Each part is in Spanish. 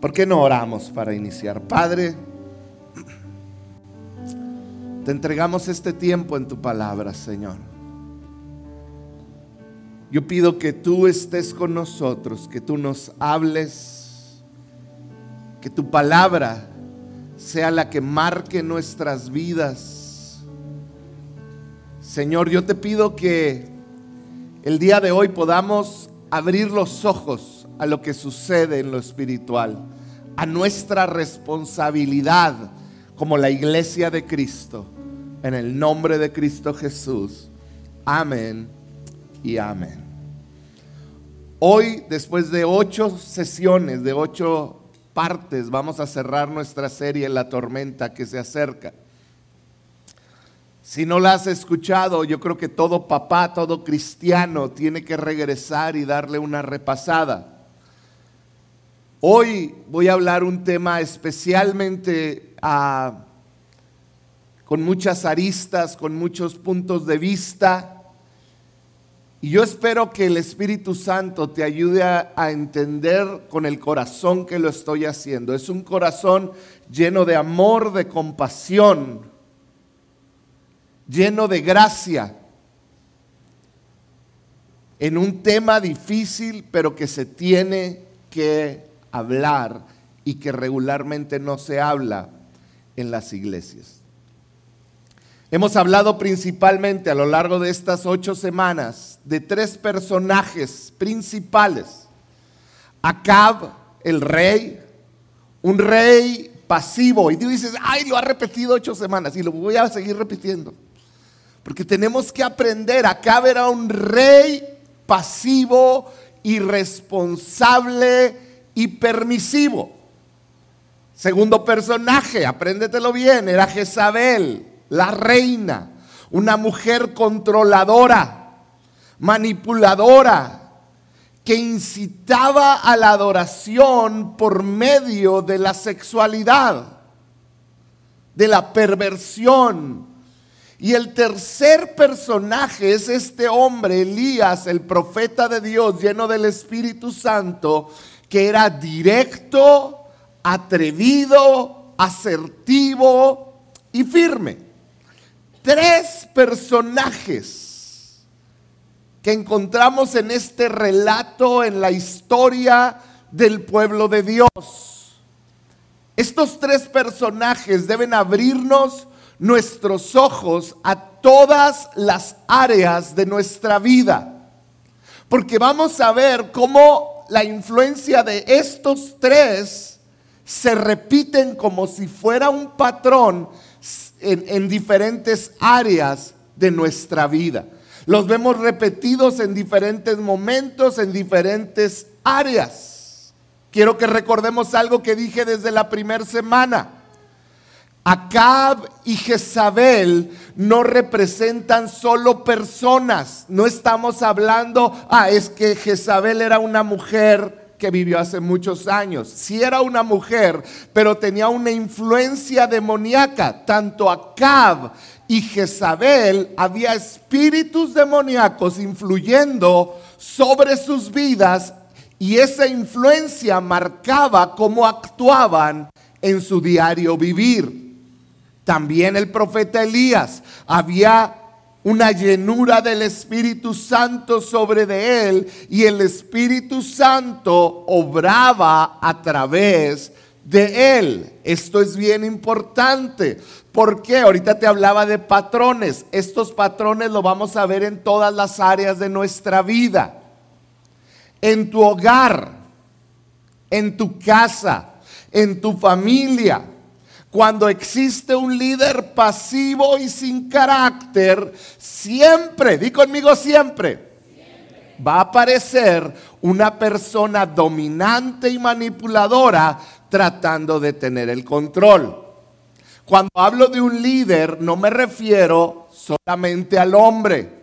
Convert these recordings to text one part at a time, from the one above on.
¿Por qué no oramos para iniciar? Padre, te entregamos este tiempo en tu palabra, Señor. Yo pido que tú estés con nosotros, que tú nos hables, que tu palabra sea la que marque nuestras vidas. Señor, yo te pido que el día de hoy podamos abrir los ojos a lo que sucede en lo espiritual, a nuestra responsabilidad como la iglesia de Cristo, en el nombre de Cristo Jesús. Amén y amén. Hoy, después de ocho sesiones, de ocho partes, vamos a cerrar nuestra serie La tormenta que se acerca. Si no la has escuchado, yo creo que todo papá, todo cristiano tiene que regresar y darle una repasada. Hoy voy a hablar un tema especialmente ah, con muchas aristas, con muchos puntos de vista. Y yo espero que el Espíritu Santo te ayude a, a, entender con el corazón que lo estoy haciendo. Es un corazón lleno de amor, de compasión, lleno de gracia, en un tema difícil, pero que se tiene que hablar y que regularmente no se habla en las iglesias. Hemos hablado principalmente a lo largo de estas ocho semanas de tres personajes principales. Acab, el rey, un rey pasivo. Y tú dices, ay, lo ha repetido ocho semanas y lo voy a seguir repitiendo. Porque tenemos que aprender, Acab era un rey pasivo, irresponsable y permisivo. Segundo personaje, apréndetelo bien, era Jezabel la reina, una mujer controladora, manipuladora, que incitaba a la adoración por medio de la sexualidad, de la perversión. Y el tercer personaje es este hombre, Elías, el profeta de Dios, lleno del Espíritu Santo, que era directo, atrevido, asertivo y firme tres personajes que encontramos en este relato, en la historia del pueblo de Dios. Estos tres personajes deben abrirnos nuestros ojos a todas las áreas de nuestra vida. Porque vamos a ver cómo la influencia de estos tres se repiten como si fuera un patrón en, diferentes áreas de nuestra vida. Los vemos repetidos en diferentes momentos, en diferentes áreas. Quiero que recordemos algo que dije desde la primera semana. Acab y Jezabel no representan solo personas. No estamos hablando, ah, es que Jezabel era una mujer que vivió hace muchos años. Si era una mujer, pero tenía una influencia demoníaca. Tanto Acab y Jezabel había espíritus demoníacos influyendo sobre sus vidas y esa influencia marcaba cómo actuaban en su diario vivir. También el profeta Elías había una llenura del Espíritu Santo sobre de él y el Espíritu Santo obraba a través de él. Esto es bien importante. porque Ahorita te hablaba de patrones. Estos patrones lo vamos a ver en todas las áreas de nuestra vida. En tu hogar, en tu casa, en tu familia cuando existe un líder pasivo y sin carácter, siempre, di conmigo siempre, va a aparecer una persona dominante y manipuladora tratando de tener el control. Cuando hablo de un líder, no me refiero solamente al hombre.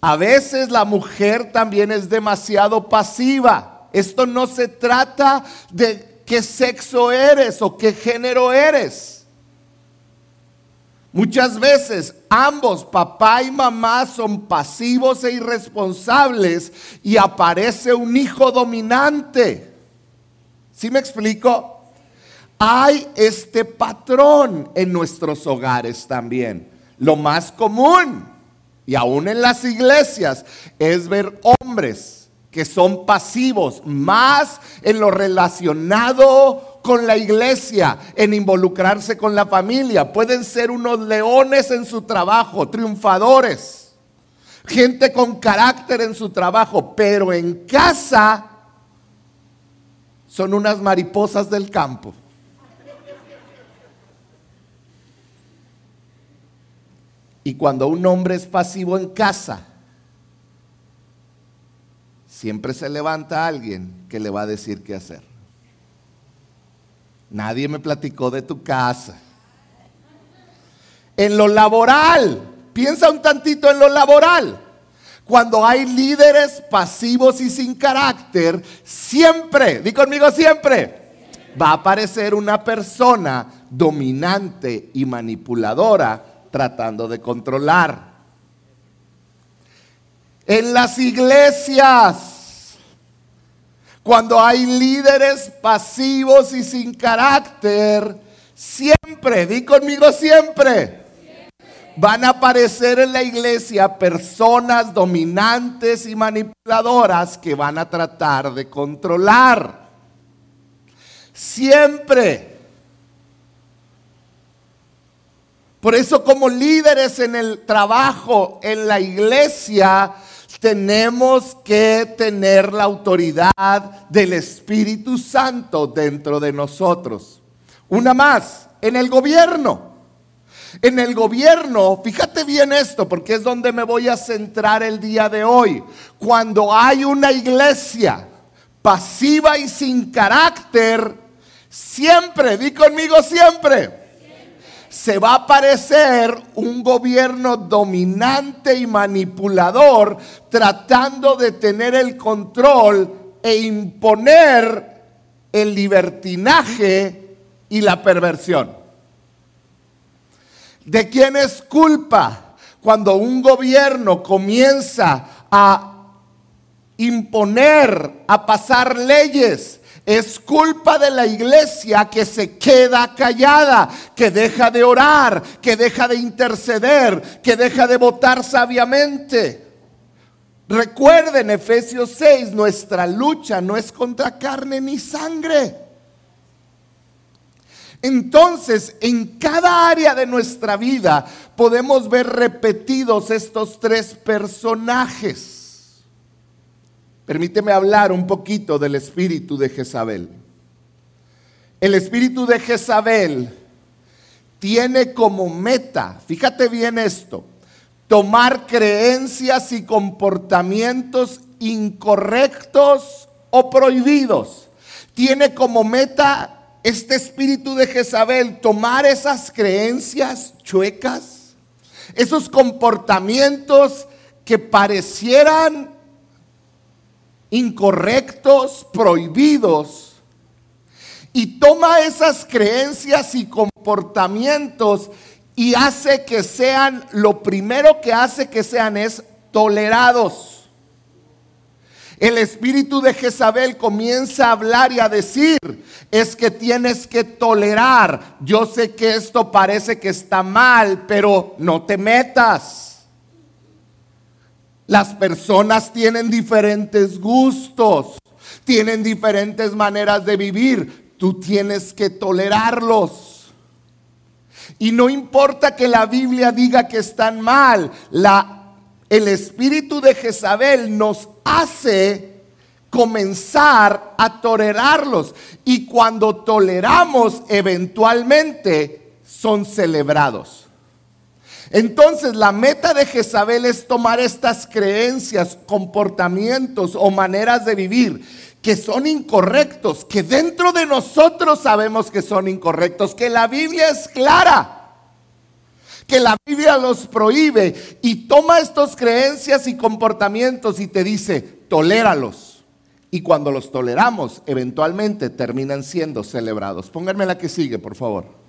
A veces la mujer también es demasiado pasiva. Esto no se trata de qué sexo eres o qué género eres. Muchas veces ambos, papá y mamá, son pasivos e irresponsables y aparece un hijo dominante. ¿Sí me explico? Hay este patrón en nuestros hogares también. Lo más común, y aún en las iglesias, es ver hombres que son pasivos, más en lo relacionado con la iglesia, en involucrarse con la familia. Pueden ser unos leones en su trabajo, triunfadores, gente con carácter en su trabajo, pero en casa son unas mariposas del campo. Y cuando un hombre es pasivo en casa, siempre se levanta alguien que le va a decir qué hacer. Nadie me platicó de tu casa. En lo laboral, piensa un tantito en lo laboral. Cuando hay líderes pasivos y sin carácter, siempre, di conmigo siempre, va a aparecer una persona dominante y manipuladora tratando de controlar en las iglesias, cuando hay líderes pasivos y sin carácter, siempre, di conmigo siempre, van a aparecer en la iglesia personas dominantes y manipuladoras que van a tratar de controlar. Siempre. Por eso como líderes en el trabajo, en la iglesia, tenemos que tener la autoridad del Espíritu Santo dentro de nosotros. Una más, en el gobierno. En el gobierno, fíjate bien esto, porque es donde me voy a centrar el día de hoy. Cuando hay una iglesia pasiva y sin carácter, siempre, di conmigo siempre se va a aparecer un gobierno dominante y manipulador tratando de tener el control e imponer el libertinaje y la perversión. ¿De quién es culpa cuando un gobierno comienza a imponer, a pasar leyes es culpa de la iglesia que se queda callada, que deja de orar, que deja de interceder, que deja de votar sabiamente. Recuerden Efesios 6, nuestra lucha no es contra carne ni sangre. Entonces, en cada área de nuestra vida podemos ver repetidos estos tres personajes. Permíteme hablar un poquito del espíritu de Jezabel. El espíritu de Jezabel tiene como meta, fíjate bien esto, tomar creencias y comportamientos incorrectos o prohibidos. Tiene como meta este espíritu de Jezabel tomar esas creencias chuecas, esos comportamientos que parecieran incorrectos, prohibidos, y toma esas creencias y comportamientos y hace que sean, lo primero que hace que sean es tolerados. El espíritu de Jezabel comienza a hablar y a decir, es que tienes que tolerar. Yo sé que esto parece que está mal, pero no te metas. Las personas tienen diferentes gustos, tienen diferentes maneras de vivir. Tú tienes que tolerarlos. Y no importa que la Biblia diga que están mal, el espíritu de Jezabel nos hace comenzar a tolerarlos. Y cuando toleramos, eventualmente son celebrados. Entonces la meta de Jezabel es tomar estas creencias, comportamientos o maneras de vivir que son incorrectos, que dentro de nosotros sabemos que son incorrectos, que la Biblia es clara que la Biblia los prohíbe y toma estas creencias y comportamientos y te dice, toléralos. Y cuando los toleramos, eventualmente terminan siendo celebrados. Pónganme la que sigue, por favor.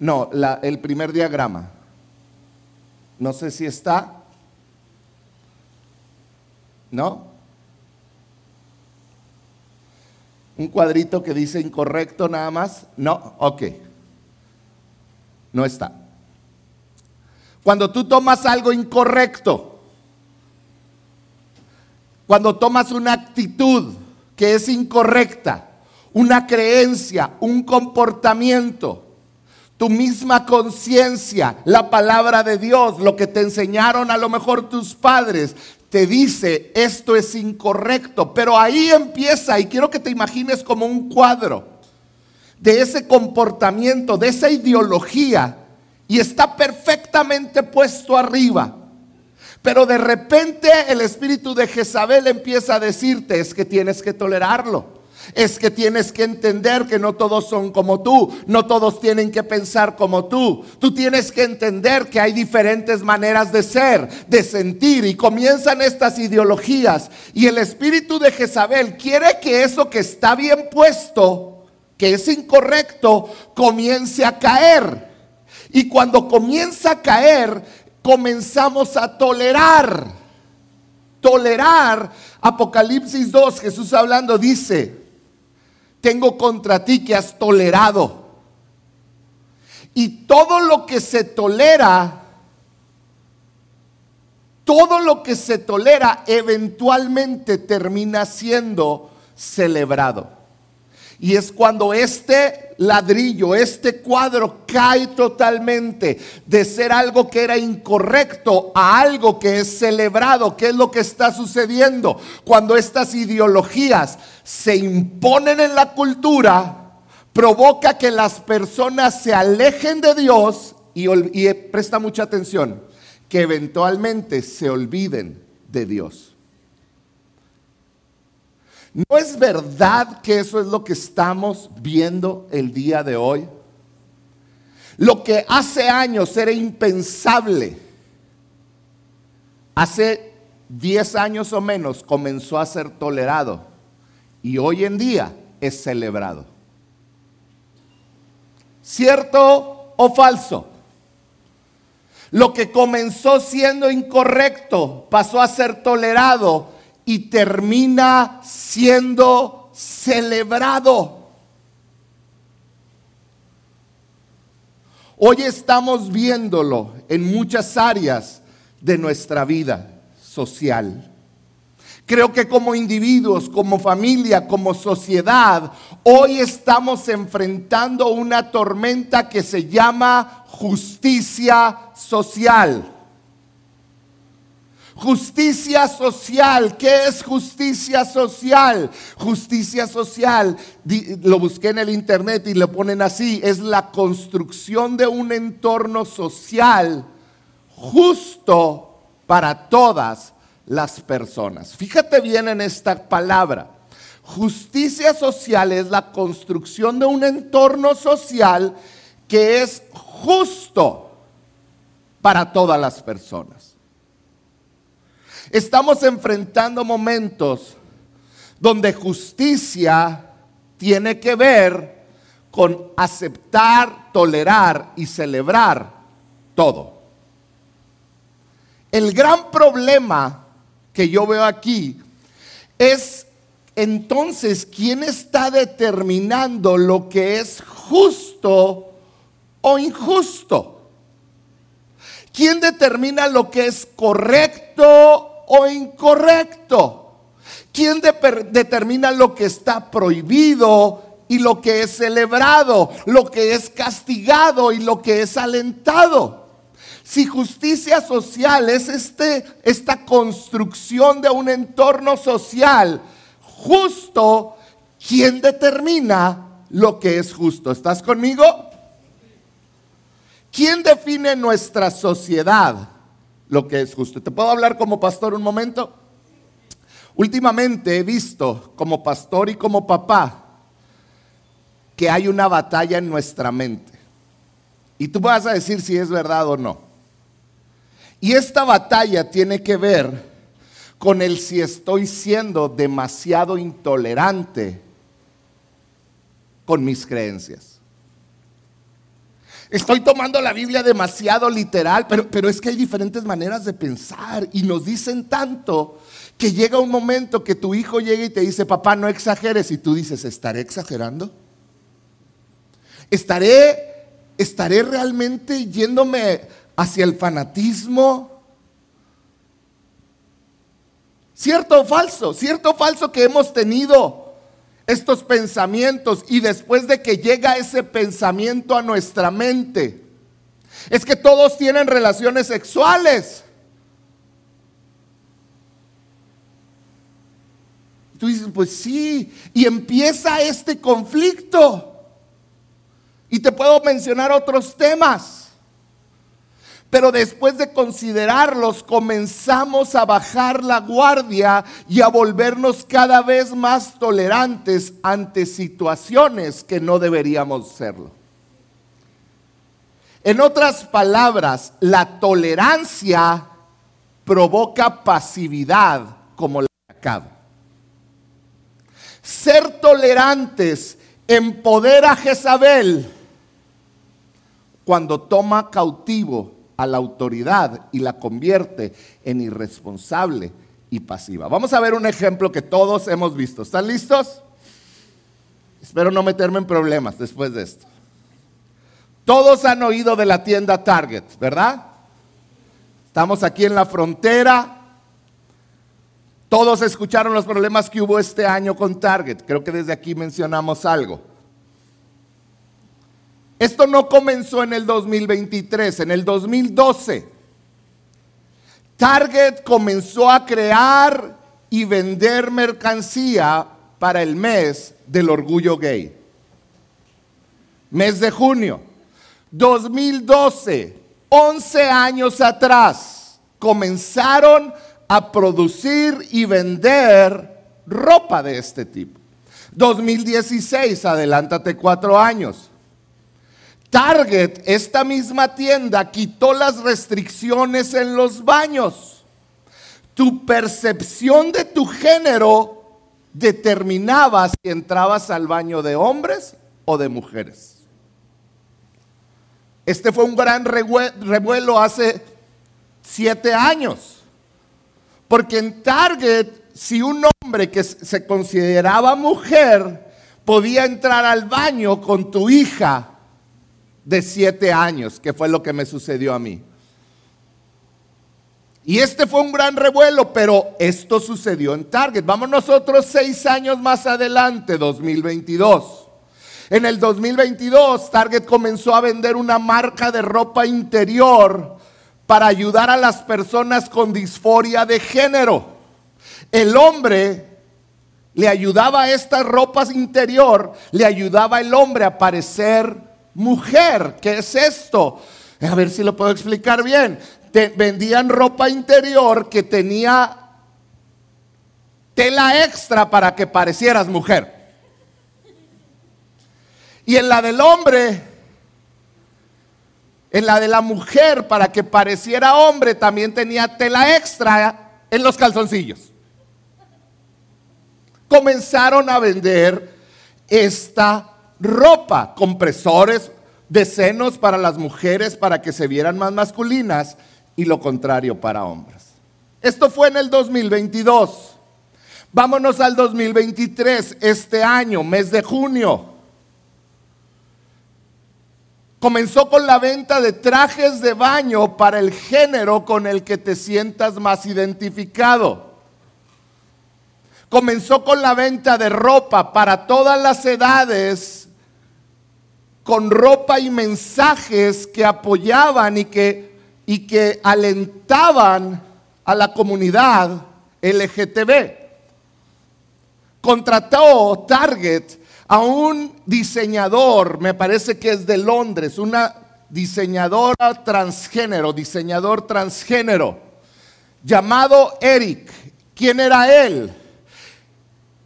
No, el primer diagrama. No sé si está. ¿No? un cuadrito que dice incorrecto nada más? No, ok. No está. Cuando tú tomas algo incorrecto, cuando tomas una actitud que es incorrecta, una creencia, un comportamiento, tu misma conciencia, la palabra de Dios, lo que te enseñaron a lo mejor tus padres, te dice esto es incorrecto, pero ahí empieza y quiero que te imagines como un cuadro de ese comportamiento, de esa ideología y está perfectamente puesto arriba. Pero de repente el espíritu de Jezabel empieza a decirte es que tienes que tolerarlo es que tienes que entender que no todos son como tú, no todos tienen que pensar como tú. Tú tienes que entender que hay diferentes maneras de ser, de sentir y comienzan estas ideologías. Y el espíritu de Jezabel quiere que eso que está bien puesto, que es incorrecto, comience a caer. Y cuando comienza a caer, comenzamos a tolerar. Tolerar, Apocalipsis 2, Jesús hablando dice, tengo contra ti que has tolerado. Y todo lo que se tolera, todo lo que se tolera eventualmente termina siendo celebrado. Y es cuando este ladrillo, este cuadro cae totalmente de ser algo que era incorrecto a algo que es celebrado. ¿Qué es lo que está sucediendo? Cuando estas ideologías se imponen en la cultura, provoca que las personas se alejen de Dios y, y presta mucha atención, que eventualmente se olviden de Dios. ¿No es verdad que eso es lo que estamos viendo el día de hoy? Lo que hace años era impensable, hace 10 años o menos comenzó a ser tolerado y hoy en día es celebrado. ¿Cierto o falso? Lo que comenzó siendo incorrecto pasó a ser tolerado y termina siendo celebrado. Hoy estamos viéndolo en muchas áreas de nuestra vida social. Creo que como individuos, como familia, como sociedad, hoy estamos enfrentando una tormenta que se llama justicia social. Justicia social. ¿Qué es justicia social? Justicia social, lo busqué en el internet y lo ponen así, es la construcción de un entorno social justo para todas las personas. Fíjate bien en esta palabra. Justicia social es la construcción de un entorno social que es justo para todas las personas. Estamos enfrentando momentos donde justicia tiene que ver con aceptar, tolerar y celebrar todo. El gran problema que yo veo aquí es entonces quién está determinando lo que es justo o injusto. ¿Quién determina lo que es correcto o incorrecto? ¿Quién determina lo que está prohibido y lo que es celebrado, lo que es castigado y lo que es alentado? Si justicia social es este, esta construcción de un entorno social justo, ¿quién determina lo que es justo? ¿Estás conmigo? ¿Quién define nuestra sociedad? Lo que es justo. ¿Te puedo hablar como pastor un momento? Últimamente he visto como pastor y como papá que hay una batalla en nuestra mente. Y tú vas a decir si es verdad o no. Y esta batalla tiene que ver con el si estoy siendo demasiado intolerante con mis creencias. Estoy tomando la Biblia demasiado literal, pero, pero es que hay diferentes maneras de pensar y nos dicen tanto que llega un momento que tu hijo llega y te dice, papá, no exageres, y tú dices, ¿estaré exagerando? ¿Estaré, estaré realmente yéndome hacia el fanatismo? ¿Cierto o falso? ¿Cierto o falso que hemos tenido estos pensamientos y después de que llega ese pensamiento a nuestra mente, es que todos tienen relaciones sexuales? Tú dices, pues sí, y empieza este conflicto. Y te puedo mencionar otros temas. Pero después de considerarlos, comenzamos a bajar la guardia y a volvernos cada vez más tolerantes ante situaciones que no deberíamos serlo. En otras palabras, la tolerancia provoca pasividad como la acabo. Ser tolerantes empodera a Jezabel cuando toma cautivo a la autoridad y la convierte en irresponsable y pasiva. Vamos a ver un ejemplo que todos hemos visto. ¿Están listos? Espero no meterme en problemas después de esto. Todos han oído de la tienda Target, ¿verdad? Estamos aquí en la frontera, todos escucharon los problemas que hubo este año con Target. Creo que desde aquí mencionamos algo. Esto no comenzó en el 2023, en el 2012. Target comenzó a crear y vender mercancía para el mes del orgullo gay. Mes de junio. 2012, 11 años atrás, comenzaron a producir y vender ropa de este tipo. 2016, adelántate cuatro años. Target, esta misma tienda, quitó las restricciones en los baños. Tu percepción de tu género determinaba si entrabas al baño de hombres o de mujeres. Este fue un gran revuelo hace siete años. Porque en Target, si un hombre que se consideraba mujer podía entrar al baño con tu hija de siete años, que fue lo que me sucedió a mí. Y este fue un gran revuelo, pero esto sucedió en Target. Vamos nosotros seis años más adelante, 2022. En el 2022, Target comenzó a vender una marca de ropa interior para ayudar a las personas con disforia de género. El hombre le ayudaba a estas ropas interior, le ayudaba el hombre a parecer mujer. ¿Qué es esto? A ver si lo puedo explicar bien. Te vendían ropa interior que tenía tela extra para que parecieras mujer. Y en la del hombre en la de la mujer, para que pareciera hombre, también tenía tela extra en los calzoncillos. Comenzaron a vender esta ropa, compresores de senos para las mujeres para que se vieran más masculinas y lo contrario para hombres. Esto fue en el 2022. Vámonos al 2023, este año, mes de junio. Comenzó con la venta de trajes de baño para el género con el que te sientas más identificado. Comenzó con la venta de ropa para todas las edades, con ropa y mensajes que apoyaban y que, y que alentaban a la comunidad LGTB. Contrató Target a un diseñador, me parece que es de Londres, una diseñadora transgénero, diseñador transgénero, llamado Eric. ¿Quién era él?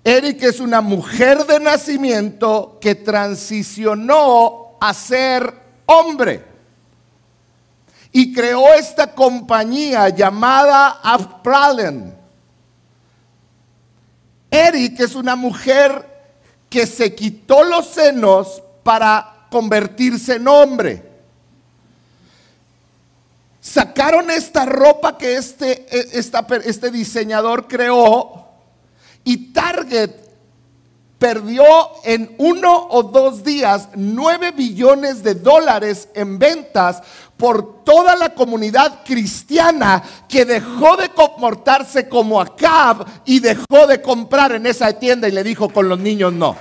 Eric es una mujer de nacimiento que transicionó a ser hombre y creó esta compañía llamada Afpralen. Eric es una mujer que se quitó los senos para convertirse en hombre. sacaron esta ropa que este, e, este diseñador creó y Target perdió en uno o dos días nueve billones de dólares en ventas por toda la comunidad cristiana que dejó de comportarse como Acab y dejó de comprar en esa tienda y le dijo con los niños no.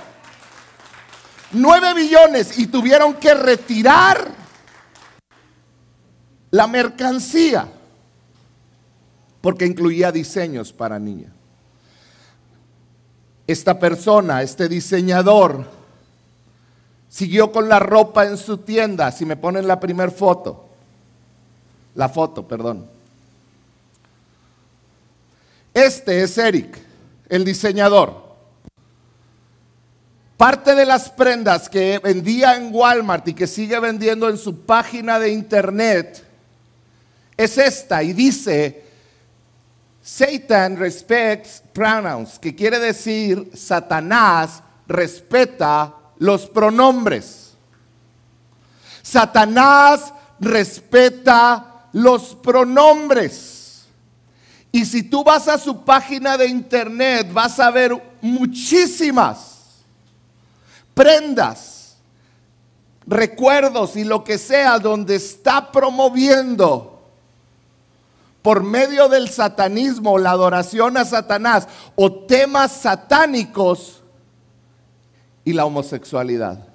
Nueve billones y tuvieron que retirar la mercancía porque incluía diseños para niñas esta persona, este diseñador, siguió con la ropa en su tienda. Si me ponen la primera foto, la foto, perdón. Este es Eric, el diseñador. Parte de las prendas que vendía en Walmart y que sigue vendiendo en su página de internet es esta y dice Satan respects pronouns, que quiere decir Satanás respeta los pronombres. Satanás respeta los pronombres. Y si tú vas a su página de internet, vas a ver muchísimas prendas, recuerdos y lo que sea donde está promoviendo por medio del satanismo, la adoración a Satanás o temas satánicos y la homosexualidad.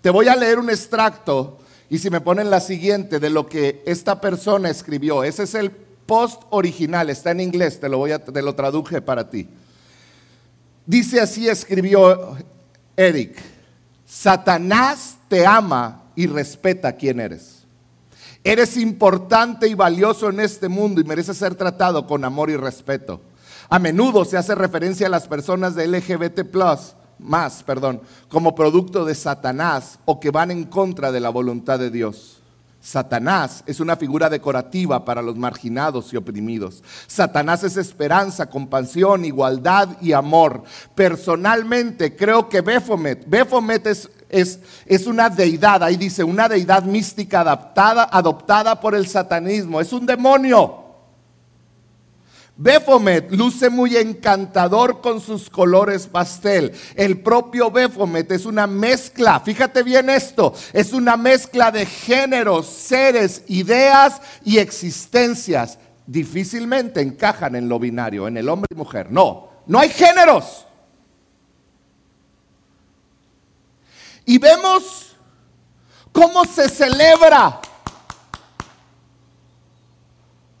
Te voy a leer un extracto y si me ponen la siguiente de lo que esta persona escribió, ese es el post original, está en inglés, te lo, voy a, te lo traduje para ti. Dice así, escribió Eric, Satanás te ama y respeta quién eres. Eres importante y valioso en este mundo y mereces ser tratado con amor y respeto. A menudo se hace referencia a las personas de LGBT más, perdón, como producto de Satanás o que van en contra de la voluntad de Dios. Satanás es una figura decorativa para los marginados y oprimidos. Satanás es esperanza, compasión, igualdad y amor. Personalmente creo que Bephomet, Bephomet es es, una deidad, ahí dice, una deidad mística adaptada, adoptada por el satanismo. Es un demonio. Bephomet luce muy encantador con sus colores pastel. El propio Bephomet es una mezcla, fíjate bien esto, es una mezcla de géneros, seres, ideas y existencias. Difícilmente encajan en lo binario, en el hombre y mujer. No, no hay géneros. Y vemos cómo se celebra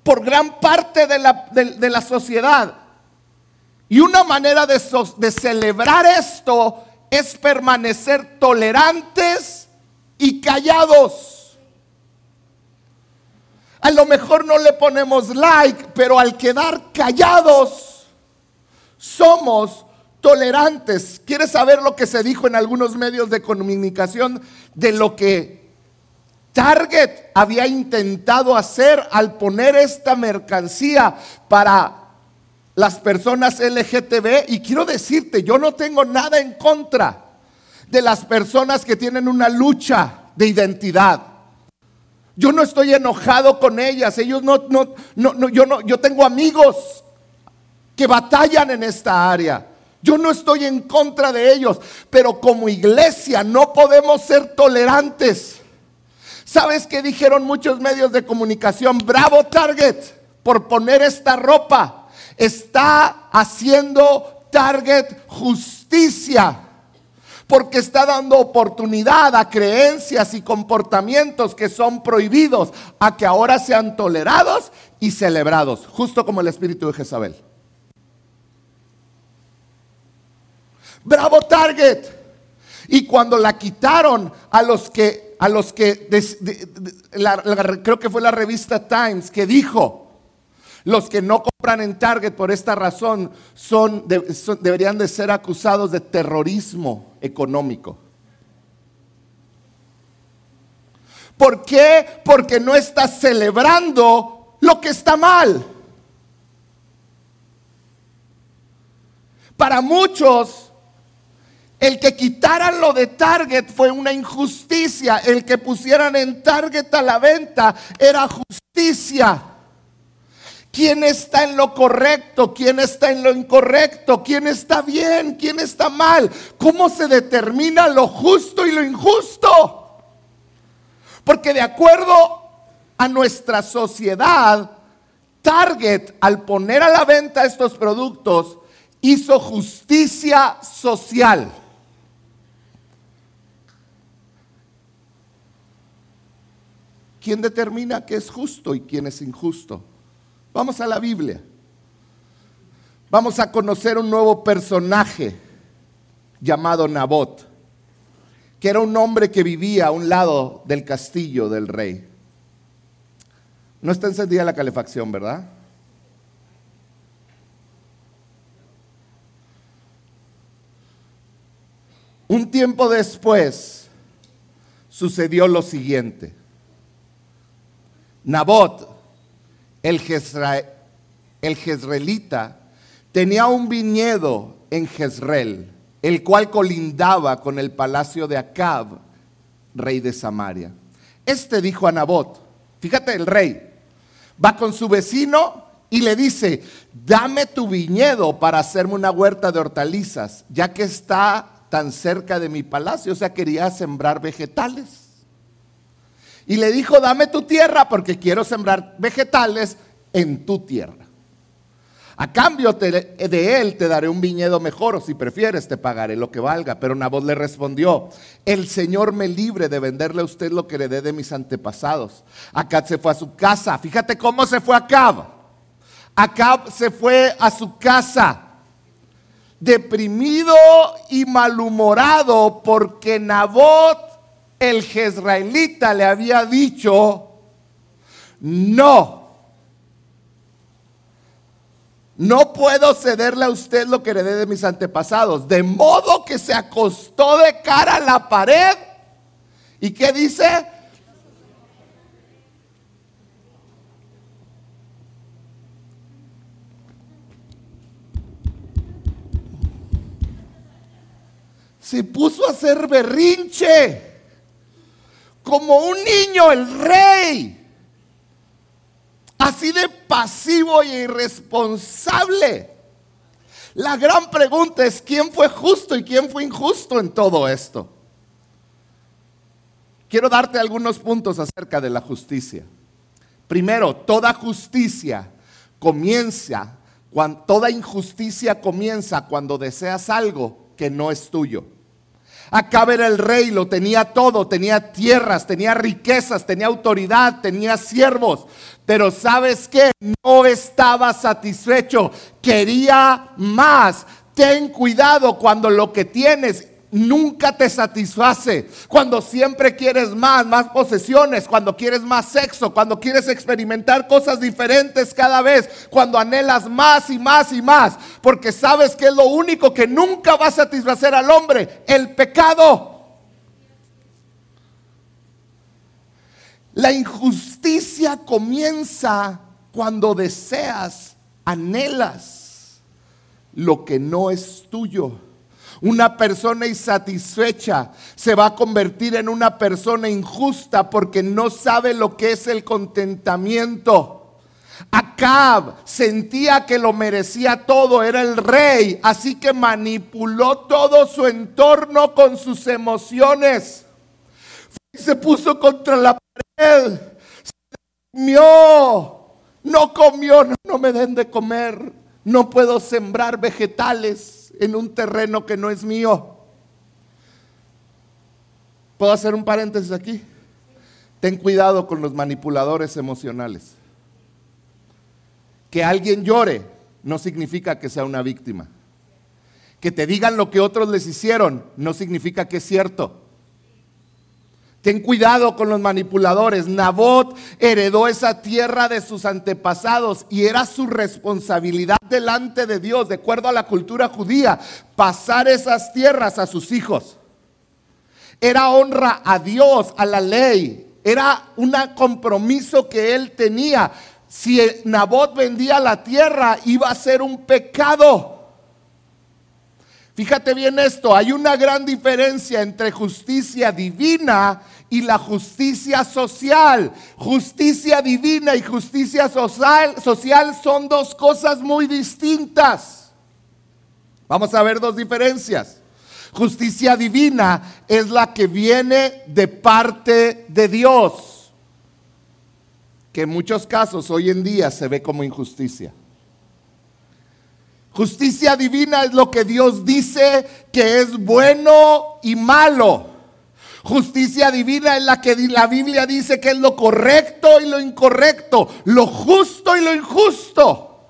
por gran parte de la, sociedad. Y una manera de, de celebrar esto es permanecer tolerantes y callados. A lo mejor no le ponemos like, pero al quedar callados, somos tolerantes. ¿Quieres saber lo que se dijo en algunos medios de comunicación de lo que Target había intentado hacer al poner esta mercancía para las personas LGTB? Y quiero decirte, yo no tengo nada en contra de las personas que tienen una lucha de identidad. Yo no estoy enojado con ellas. Ellos no, no, no, yo no, yo tengo amigos que batallan en esta área. Yo no estoy en contra de ellos, pero como iglesia no podemos ser tolerantes. ¿Sabes qué dijeron muchos medios de comunicación? Bravo Target por poner esta ropa. Está haciendo Target justicia porque está dando oportunidad a creencias y comportamientos que son prohibidos a que ahora sean tolerados y celebrados, justo como el espíritu de Jezabel. bravo Target. Y cuando la quitaron a los que, a los que, creo que fue la revista Times que dijo, los que no compran en Target por esta razón son, deberían de ser acusados de terrorismo económico. ¿Por qué? Porque no está celebrando lo que está mal. Para muchos, El que quitaran lo de Target fue una injusticia. El que pusieran en Target a la venta era justicia. ¿Quién está en lo correcto? ¿Quién está en lo incorrecto? ¿Quién está bien? ¿Quién está mal? ¿Cómo se determina lo justo y lo injusto? Porque de acuerdo a nuestra sociedad, Target, al poner a la venta estos productos, hizo justicia social. ¿Quién determina qué es justo y quién es injusto? Vamos a la Biblia. Vamos a conocer un nuevo personaje llamado Nabot, que era un hombre que vivía a un lado del castillo del rey. No está encendida la calefacción, ¿verdad? Un tiempo después sucedió lo siguiente. Nabot, el, jezreelita, tenía un viñedo en Jezreel, el cual colindaba con el palacio de Acab, rey de Samaria. Este dijo a Nabot, fíjate el rey, va con su vecino y le dice, dame tu viñedo para hacerme una huerta de hortalizas, ya que está tan cerca de mi palacio. O sea, quería sembrar vegetales. Y le dijo, dame tu tierra porque quiero sembrar vegetales en tu tierra. A cambio de él te daré un viñedo mejor o si prefieres te pagaré lo que valga. Pero Nabot le respondió, el Señor me libre de venderle a usted lo que le dé de mis antepasados. Acab se fue a su casa. Fíjate cómo se fue Acab. Acab se fue a su casa deprimido y malhumorado porque Nabot el jezraelita le había dicho, no, no puedo cederle a usted lo que heredé de mis antepasados. De modo que se acostó de cara a la pared. ¿Y qué dice? Se puso a hacer berrinche. Como un niño, el rey así de pasivo y irresponsable. La gran pregunta es quién fue justo y quién fue injusto en todo esto. Quiero darte algunos puntos acerca de la justicia. Primero, toda justicia comienza, cuando, toda injusticia comienza cuando deseas algo que no es tuyo. Acá era el rey, lo tenía todo, tenía tierras, tenía riquezas, tenía autoridad, tenía siervos. Pero sabes que no estaba satisfecho, quería más. Ten cuidado cuando lo que tienes nunca te satisface. Cuando siempre quieres más, más posesiones, cuando quieres más sexo, cuando quieres experimentar cosas diferentes cada vez, cuando anhelas más y más y más, porque sabes que es lo único que nunca va a satisfacer al hombre, el pecado. La injusticia comienza cuando deseas, anhelas lo que no es tuyo. Una persona insatisfecha se va a convertir en una persona injusta porque no sabe lo que es el contentamiento. Acab sentía que lo merecía todo, era el rey, así que manipuló todo su entorno con sus emociones. Se puso contra la pared, se comió, no comió, no, me den de comer, no puedo sembrar vegetales en un terreno que no es mío. ¿Puedo hacer un paréntesis aquí? Ten cuidado con los manipuladores emocionales. Que alguien llore no significa que sea una víctima. Que te digan lo que otros les hicieron no significa que es cierto. Ten cuidado con los manipuladores. Nabot heredó esa tierra de sus antepasados y era su responsabilidad delante de Dios, de acuerdo a la cultura judía, pasar esas tierras a sus hijos. Era honra a Dios, a la ley. Era un compromiso que él tenía. Si Nabot vendía la tierra, iba a ser un pecado. Fíjate bien esto, hay una gran diferencia entre justicia divina y la justicia social. Justicia divina y justicia social, social, son dos cosas muy distintas. Vamos a ver dos diferencias. Justicia divina es la que viene de parte de Dios, que en muchos casos hoy en día se ve como injusticia. Justicia divina es lo que Dios dice que es bueno y malo. Justicia divina es la que la Biblia dice que es lo correcto y lo incorrecto, lo justo y lo injusto.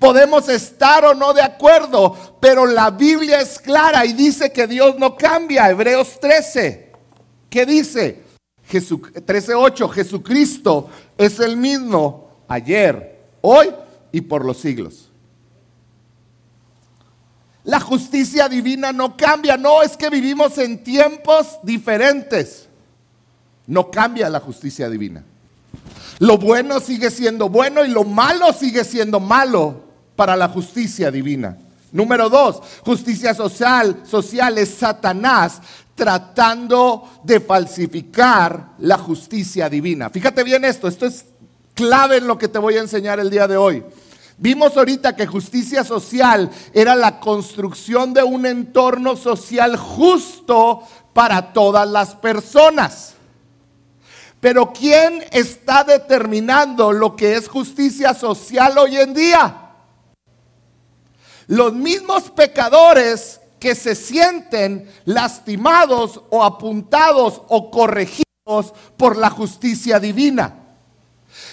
Podemos estar o no de acuerdo, pero la Biblia es clara y dice que Dios no cambia. Hebreos 13, ¿qué dice? 13.8, Jesucristo es el mismo ayer, hoy y por los siglos. La justicia divina no cambia, no es que vivimos en tiempos diferentes. No cambia la justicia divina. Lo bueno sigue siendo bueno y lo malo sigue siendo malo para la justicia divina. Número dos, justicia social, social es Satanás tratando de falsificar la justicia divina. Fíjate bien esto, esto es clave en lo que te voy a enseñar el día de hoy. Vimos ahorita que justicia social era la construcción de un entorno social justo para todas las personas. Pero ¿quién está determinando lo que es justicia social hoy en día? Los mismos pecadores que se sienten lastimados o apuntados o corregidos por la justicia divina.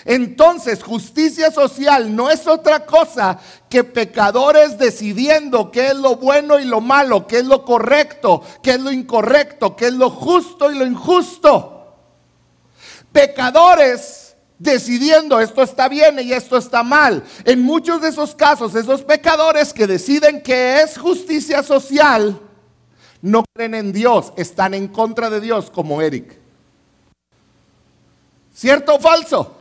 Entonces, justicia social no es otra cosa que pecadores decidiendo qué es lo bueno y lo malo, qué es lo correcto, qué es lo incorrecto, qué es lo justo y lo injusto. Pecadores decidiendo esto está bien y esto está mal. En muchos de esos casos, esos pecadores que deciden que es justicia social, no creen en Dios, están en contra de Dios como Eric. ¿Cierto o falso?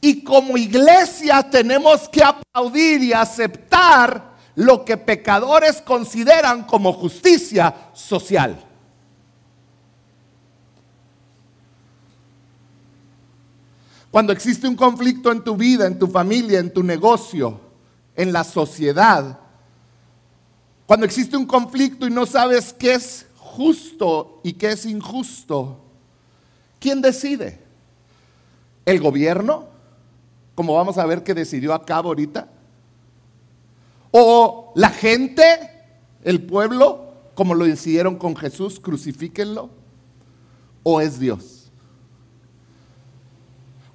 Y como iglesia tenemos que aplaudir y aceptar lo que pecadores consideran como justicia social. Cuando existe un conflicto en tu vida, en tu familia, en tu negocio, en la sociedad, cuando existe un conflicto y no sabes qué es justo y qué es injusto, ¿quién decide? ¿El gobierno? Como vamos a ver que decidió acá ahorita? ¿O la gente, el pueblo, como lo decidieron con Jesús, crucifíquenlo? ¿O es Dios?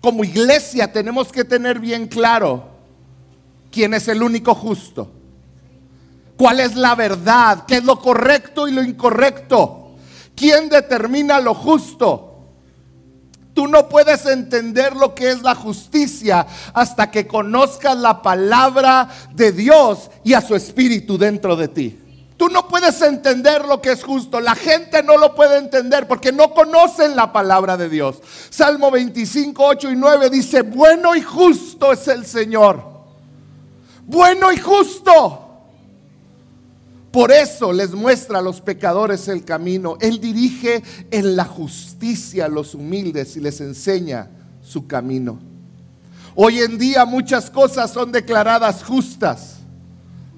Como iglesia tenemos que tener bien claro quién es el único justo. ¿Cuál es la verdad? ¿Qué es lo correcto y lo incorrecto? ¿Quién determina lo justo? Tú no puedes entender lo que es la justicia hasta que conozcas la palabra de Dios y a su espíritu dentro de ti. Tú no puedes entender lo que es justo. La gente no lo puede entender porque no conocen la palabra de Dios. Salmo 25, 8 y 9 dice, bueno y justo es el Señor. Bueno y justo. Por eso les muestra a los pecadores el camino. Él dirige en la justicia a los humildes y les enseña su camino. Hoy en día muchas cosas son declaradas justas,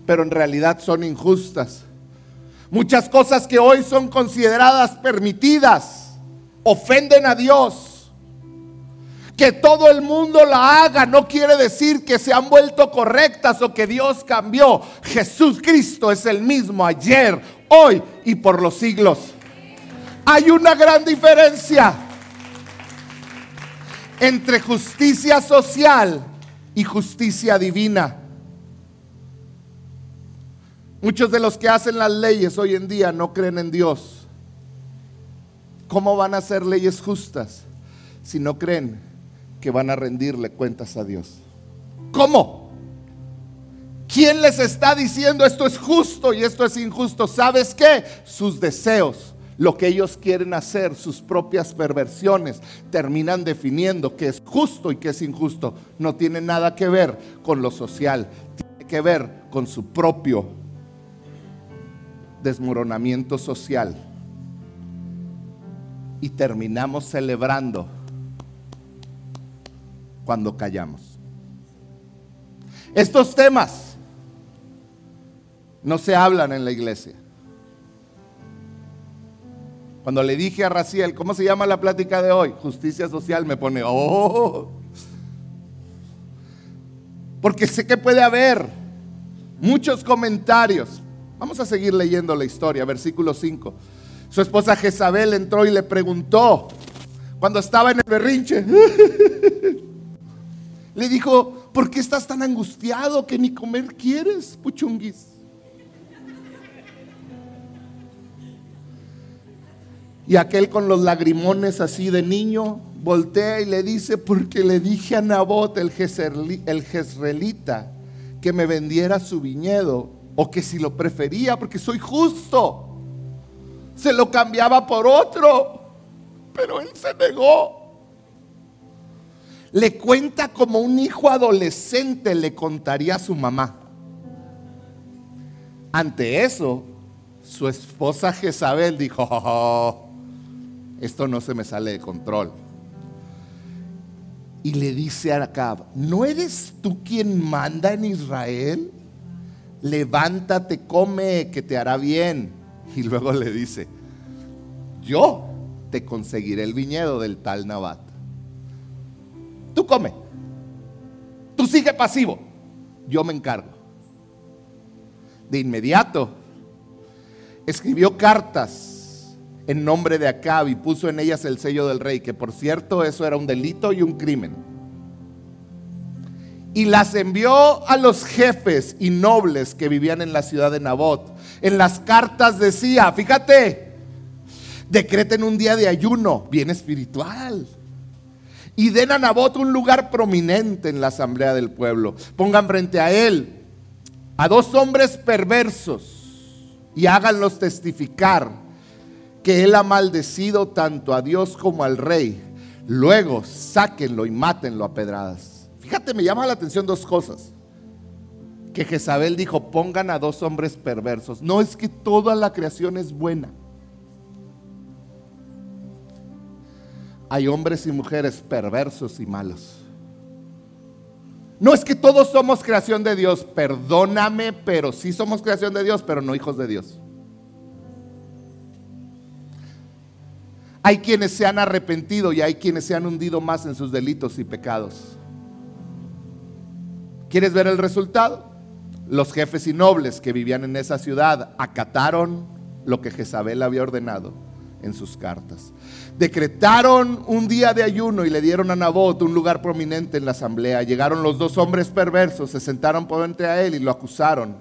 pero en realidad son injustas. Muchas cosas que hoy son consideradas permitidas ofenden a Dios que todo el mundo la haga no quiere decir que se han vuelto correctas o que Dios cambió. Jesús Cristo es el mismo ayer, hoy y por los siglos. Hay una gran diferencia entre justicia social y justicia divina. Muchos de los que hacen las leyes hoy en día no creen en Dios. ¿Cómo van a ser leyes justas si no creen que van a rendirle cuentas a Dios. ¿Cómo? ¿Quién les está diciendo esto es justo y esto es injusto? ¿Sabes qué? Sus deseos, lo que ellos quieren hacer, sus propias perversiones, terminan definiendo qué es justo y qué es injusto. No tiene nada que ver con lo social, tiene que ver con su propio desmoronamiento social y terminamos celebrando cuando callamos. Estos temas no se hablan en la iglesia. Cuando le dije a Raciel, ¿cómo se llama la plática de hoy? Justicia social, me pone, oh. Porque sé que puede haber muchos comentarios. Vamos a seguir leyendo la historia, versículo 5. Su esposa Jezabel entró y le preguntó, cuando estaba en el berrinche, le dijo, ¿por qué estás tan angustiado que ni comer quieres, puchunguis? Y aquel con los lagrimones así de niño voltea y le dice, porque le dije a Nabot el, el jezreelita que me vendiera su viñedo o que si lo prefería, porque soy justo se lo cambiaba por otro, pero él se negó. Le cuenta como un hijo adolescente le contaría a su mamá. Ante eso, su esposa Jezabel dijo, oh, esto no se me sale de control. Y le dice a Acab, ¿no eres tú quien manda en Israel? Levántate, come, que te hará bien. Y luego le dice, yo te conseguiré el viñedo del tal Nabat. Tú come, tú sigue pasivo, yo me encargo. De inmediato escribió cartas en nombre de Acab y puso en ellas el sello del rey, que por cierto eso era un delito y un crimen. Y las envió a los jefes y nobles que vivían en la ciudad de Nabot en las cartas decía, fíjate, decreten un día de ayuno, bien espiritual. Y den a Nabot un lugar prominente en la asamblea del pueblo. Pongan frente a él a dos hombres perversos y háganlos testificar que él ha maldecido tanto a Dios como al rey. Luego sáquenlo y mátenlo a pedradas. Fíjate, me llama la atención dos cosas que Jezabel dijo, pongan a dos hombres perversos. No es que toda la creación es buena. Hay hombres y mujeres perversos y malos. No es que todos somos creación de Dios, perdóname, pero sí somos creación de Dios, pero no hijos de Dios. Hay quienes se han arrepentido y hay quienes se han hundido más en sus delitos y pecados. ¿Quieres ver el resultado? Los jefes y nobles que vivían en esa ciudad acataron lo que Jezabel había ordenado en sus cartas. Decretaron un día de ayuno y le dieron a Nabot un lugar prominente en la asamblea. Llegaron los dos hombres perversos, se sentaron por frente a él y lo acusaron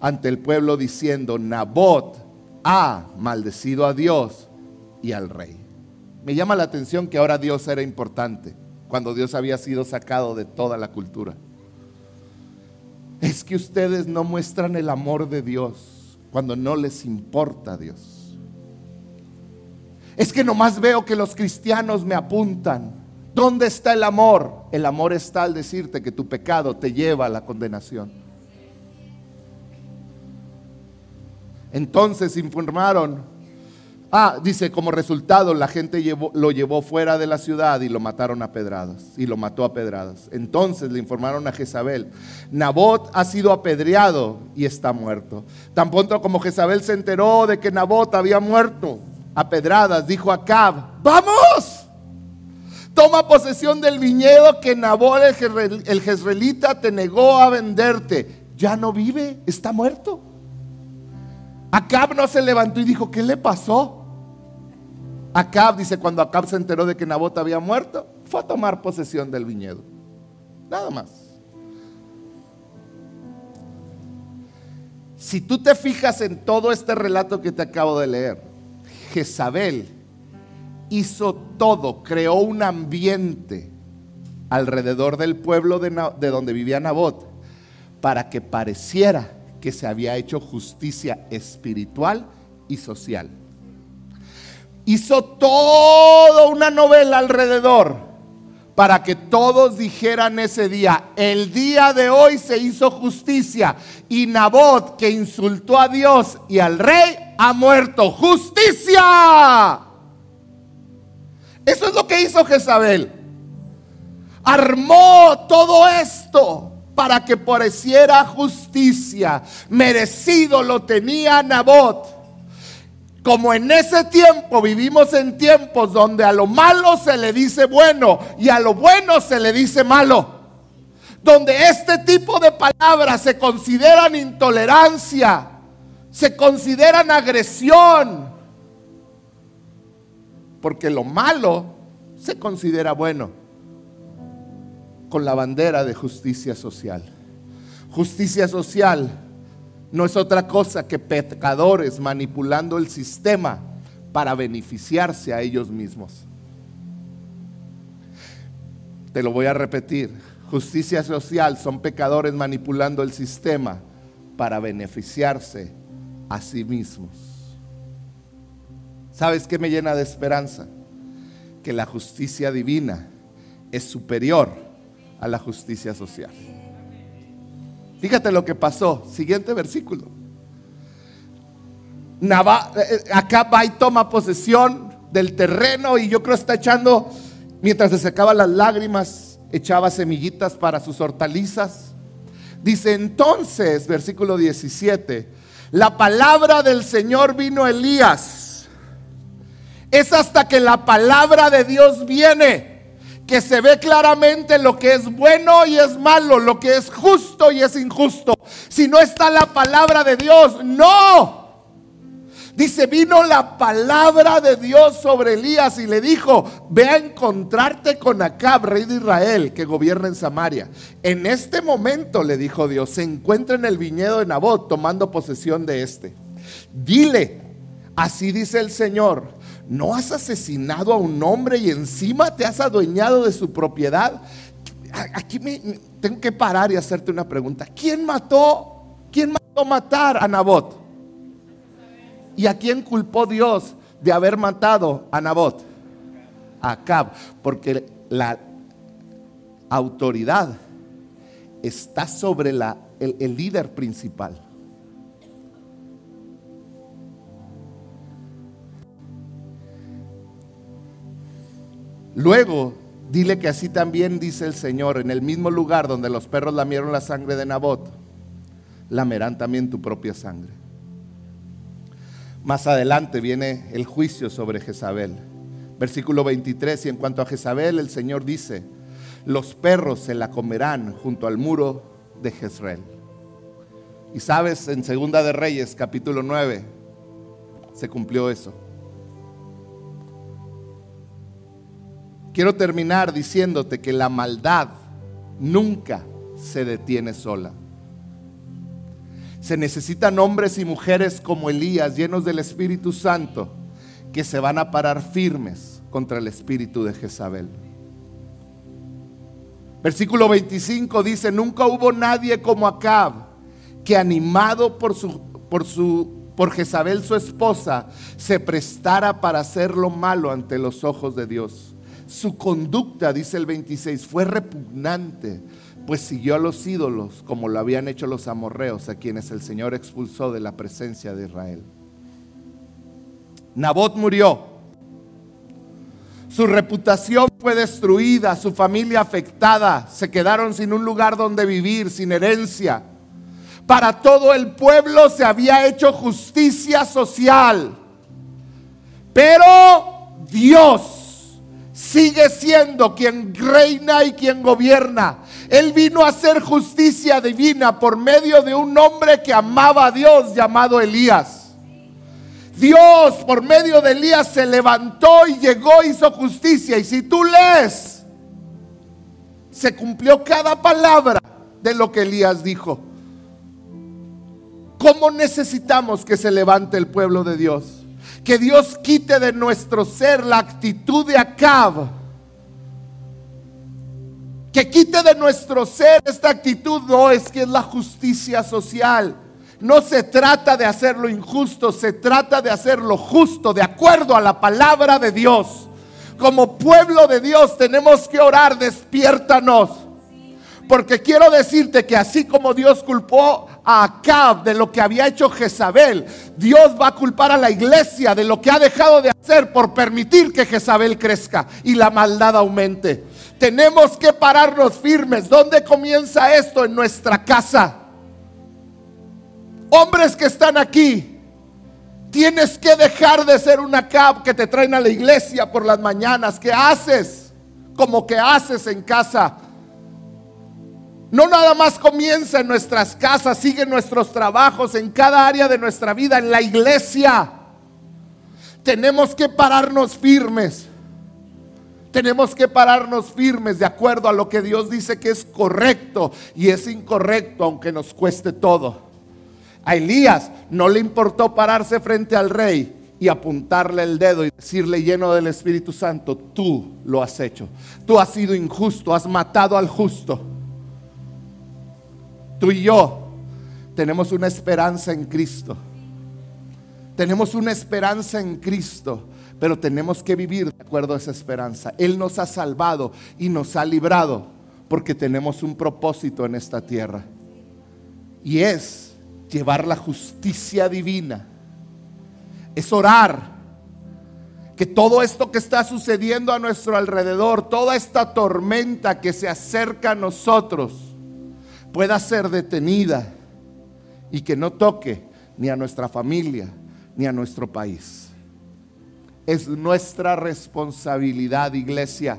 ante el pueblo diciendo, Nabot ha maldecido a Dios y al rey. Me llama la atención que ahora Dios era importante, cuando Dios había sido sacado de toda la cultura es que ustedes no muestran el amor de Dios cuando no les importa Dios. Es que nomás veo que los cristianos me apuntan. ¿Dónde está el amor? El amor está al decirte que tu pecado te lleva a la condenación. Entonces informaron Ah, dice, como resultado la gente lo llevó fuera de la ciudad y lo mataron a pedradas. Y lo mató a pedradas. Entonces le informaron a Jezabel, Nabot ha sido apedreado y está muerto. Tan pronto como Jezabel se enteró de que Nabot había muerto a pedradas, dijo a Cab, vamos, toma posesión del viñedo que Nabot el jezreelita te negó a venderte. Ya no vive, está muerto. Acab no se levantó y dijo, ¿qué le pasó? Acab dice, cuando Acab se enteró de que Nabot había muerto, fue a tomar posesión del viñedo. Nada más. Si tú te fijas en todo este relato que te acabo de leer, Jezabel hizo todo, creó un ambiente alrededor del pueblo de, de donde vivía Nabot para que pareciera que se había hecho justicia espiritual y social. Hizo toda una novela alrededor para que todos dijeran ese día, el día de hoy se hizo justicia y Nabot que insultó a Dios y al rey ha muerto. Justicia. Eso es lo que hizo Jezabel. Armó todo esto para que pareciera justicia. Merecido lo tenía Nabot. Como en ese tiempo vivimos en tiempos donde a lo malo se le dice bueno y a lo bueno se le dice malo. Donde este tipo de palabras se consideran intolerancia, se consideran agresión. Porque lo malo se considera bueno con la bandera de justicia social. Justicia social no es otra cosa que pecadores manipulando el sistema para beneficiarse a ellos mismos. Te lo voy a repetir. Justicia social son pecadores manipulando el sistema para beneficiarse a sí mismos. ¿Sabes qué me llena de esperanza? Que la justicia divina es superior a la justicia social. Fíjate lo que pasó. Siguiente versículo. Eh, eh, acá va y toma posesión del terreno y yo creo está echando, mientras se secaba las lágrimas, echaba semillitas para sus hortalizas. Dice entonces, versículo 17, la palabra del Señor vino a Elías. Es hasta que la palabra de Dios viene que se ve claramente lo que es bueno y es malo, lo que es justo y es injusto. Si no está la palabra de Dios, no. Dice, vino la palabra de Dios sobre Elías y le dijo, ve a encontrarte con Acab, rey de Israel, que gobierna en Samaria. En este momento, le dijo Dios, se encuentra en el viñedo de Nabot tomando posesión de este. Dile, así dice el Señor, ¿no has asesinado a un hombre y encima te has adueñado de su propiedad? Aquí me, tengo que parar y hacerte una pregunta. ¿Quién mató? ¿Quién mató matar a Nabot? ¿Y a quién culpó Dios de haber matado a Nabot? A Acab, porque la autoridad está sobre la, el líder principal. Luego, dile que así también dice el Señor, en el mismo lugar donde los perros lamieron la sangre de Nabot, lamerán también tu propia sangre. Más adelante viene el juicio sobre Jezabel. Versículo 23, y en cuanto a Jezabel, el Señor dice, los perros se la comerán junto al muro de Jezreel. Y sabes, en Segunda de Reyes, capítulo 9, se cumplió eso. Quiero terminar diciéndote que la maldad nunca se detiene sola. Se necesitan hombres y mujeres como Elías, llenos del Espíritu Santo, que se van a parar firmes contra el espíritu de Jezabel. Versículo 25 dice, nunca hubo nadie como Acab, que animado por su, por su por Jezabel su esposa, se prestara para hacer lo malo ante los ojos de Dios. Su conducta, dice el 26, fue repugnante, pues siguió a los ídolos como lo habían hecho los amorreos, a quienes el Señor expulsó de la presencia de Israel. Nabot murió. Su reputación fue destruida, su familia afectada, se quedaron sin un lugar donde vivir, sin herencia. Para todo el pueblo se había hecho justicia social. Pero Dios sigue siendo quien reina y quien gobierna. Él vino a hacer justicia divina por medio de un hombre que amaba a Dios llamado Elías. Dios por medio de Elías se levantó y llegó, hizo justicia. Y si tú lees, se cumplió cada palabra de lo que Elías dijo. ¿Cómo necesitamos que se levante el pueblo de Dios? Que Dios quite de nuestro ser la actitud de Acab. Que quite de nuestro ser esta actitud, no es que es la justicia social. No se trata de hacer lo injusto, se trata de hacer lo justo, de acuerdo a la palabra de Dios. Como pueblo de Dios tenemos que orar, despiértanos. Porque quiero decirte que así como Dios culpó a Acab de lo que había hecho Jezabel, Dios va a culpar a la iglesia de lo que ha dejado de hacer por permitir que Jezabel crezca y la maldad aumente. Tenemos que pararnos firmes. ¿Dónde comienza esto? En nuestra casa. Hombres que están aquí, tienes que dejar de ser una cab que te traen a la iglesia por las mañanas. ¿Qué haces? Como que haces en casa. No nada más comienza en nuestras casas, sigue en nuestros trabajos, en cada área de nuestra vida, en la iglesia. Tenemos que pararnos firmes. Tenemos que pararnos firmes de acuerdo a lo que Dios dice que es correcto y es incorrecto, aunque nos cueste todo. A Elías no le importó pararse frente al rey y apuntarle el dedo y decirle lleno del Espíritu Santo, tú lo has hecho. Tú has sido injusto, has matado al justo. Tú y yo tenemos una esperanza en Cristo. Tenemos una esperanza en Cristo, pero tenemos que vivir de acuerdo a esa esperanza. Él nos ha salvado y nos ha librado porque tenemos un propósito en esta tierra. Y es llevar la justicia divina. Es orar que todo esto que está sucediendo a nuestro alrededor, toda esta tormenta que se acerca a nosotros, pueda ser detenida y que no toque ni a nuestra familia ni a nuestro país. Es nuestra responsabilidad, iglesia.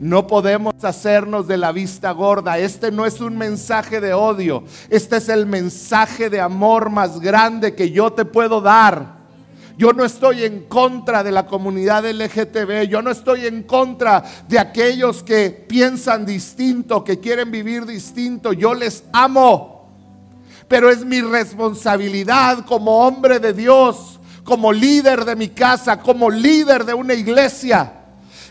No podemos hacernos de la vista gorda. Este no es un mensaje de odio. Este es el mensaje de amor más grande que yo te puedo dar. Yo no estoy en contra de la comunidad LGTB. Yo no estoy en contra de aquellos que piensan distinto, que quieren vivir distinto. Yo les amo. Pero es mi responsabilidad como hombre de Dios, como líder de mi casa, como líder de una iglesia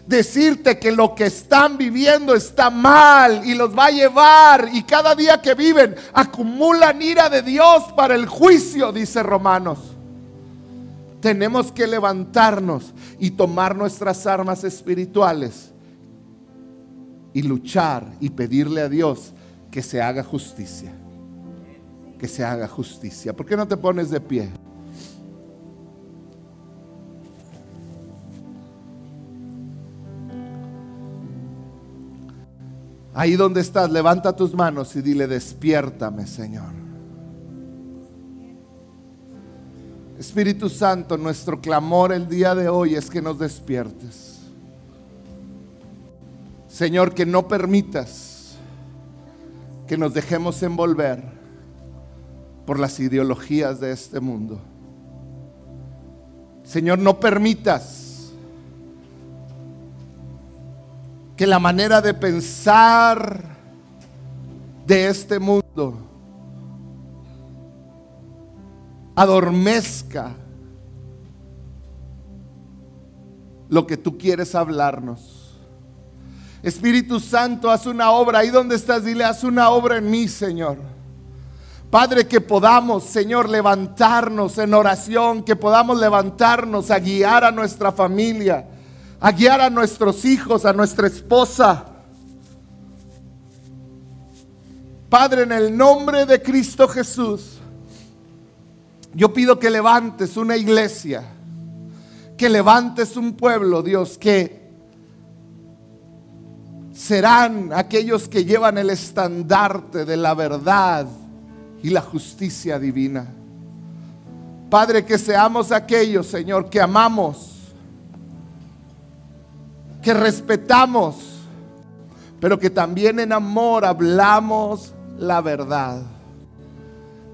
decirte que lo que están viviendo está mal y los va a llevar y cada día que viven acumulan ira de Dios para el juicio, dice Romanos. Tenemos que levantarnos y tomar nuestras armas espirituales y luchar y pedirle a Dios que se haga justicia. Que se haga justicia. ¿Por qué no te pones de pie? Ahí donde estás, levanta tus manos y dile, despiértame, Señor. Espíritu Santo, nuestro clamor el día de hoy es que nos despiertes. Señor, que no permitas que nos dejemos envolver por las ideologías de este mundo. Señor, no permitas que la manera de pensar de este mundo adormezca lo que tú quieres hablarnos. Espíritu Santo, haz una obra. Ahí donde estás, dile, haz una obra en mí, Señor. Padre, que podamos, Señor, levantarnos en oración, que podamos levantarnos a guiar a nuestra familia, a guiar a nuestros hijos, a nuestra esposa. Padre, en el nombre de Cristo Jesús. Yo pido que levantes una iglesia, que levantes un pueblo, Dios, que serán aquellos que llevan el estandarte de la verdad y la justicia divina. Padre, que seamos aquellos, Señor, que amamos, que respetamos, pero que también en amor hablamos la verdad.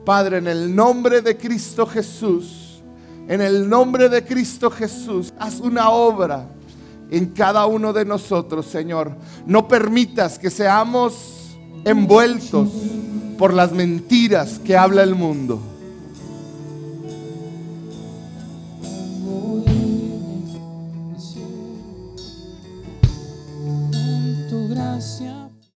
Padre, en el nombre de Cristo Jesús, en el nombre de Cristo Jesús, haz una obra en cada uno de nosotros, Señor. No permitas que seamos envueltos por las mentiras que habla el mundo. tu gracia.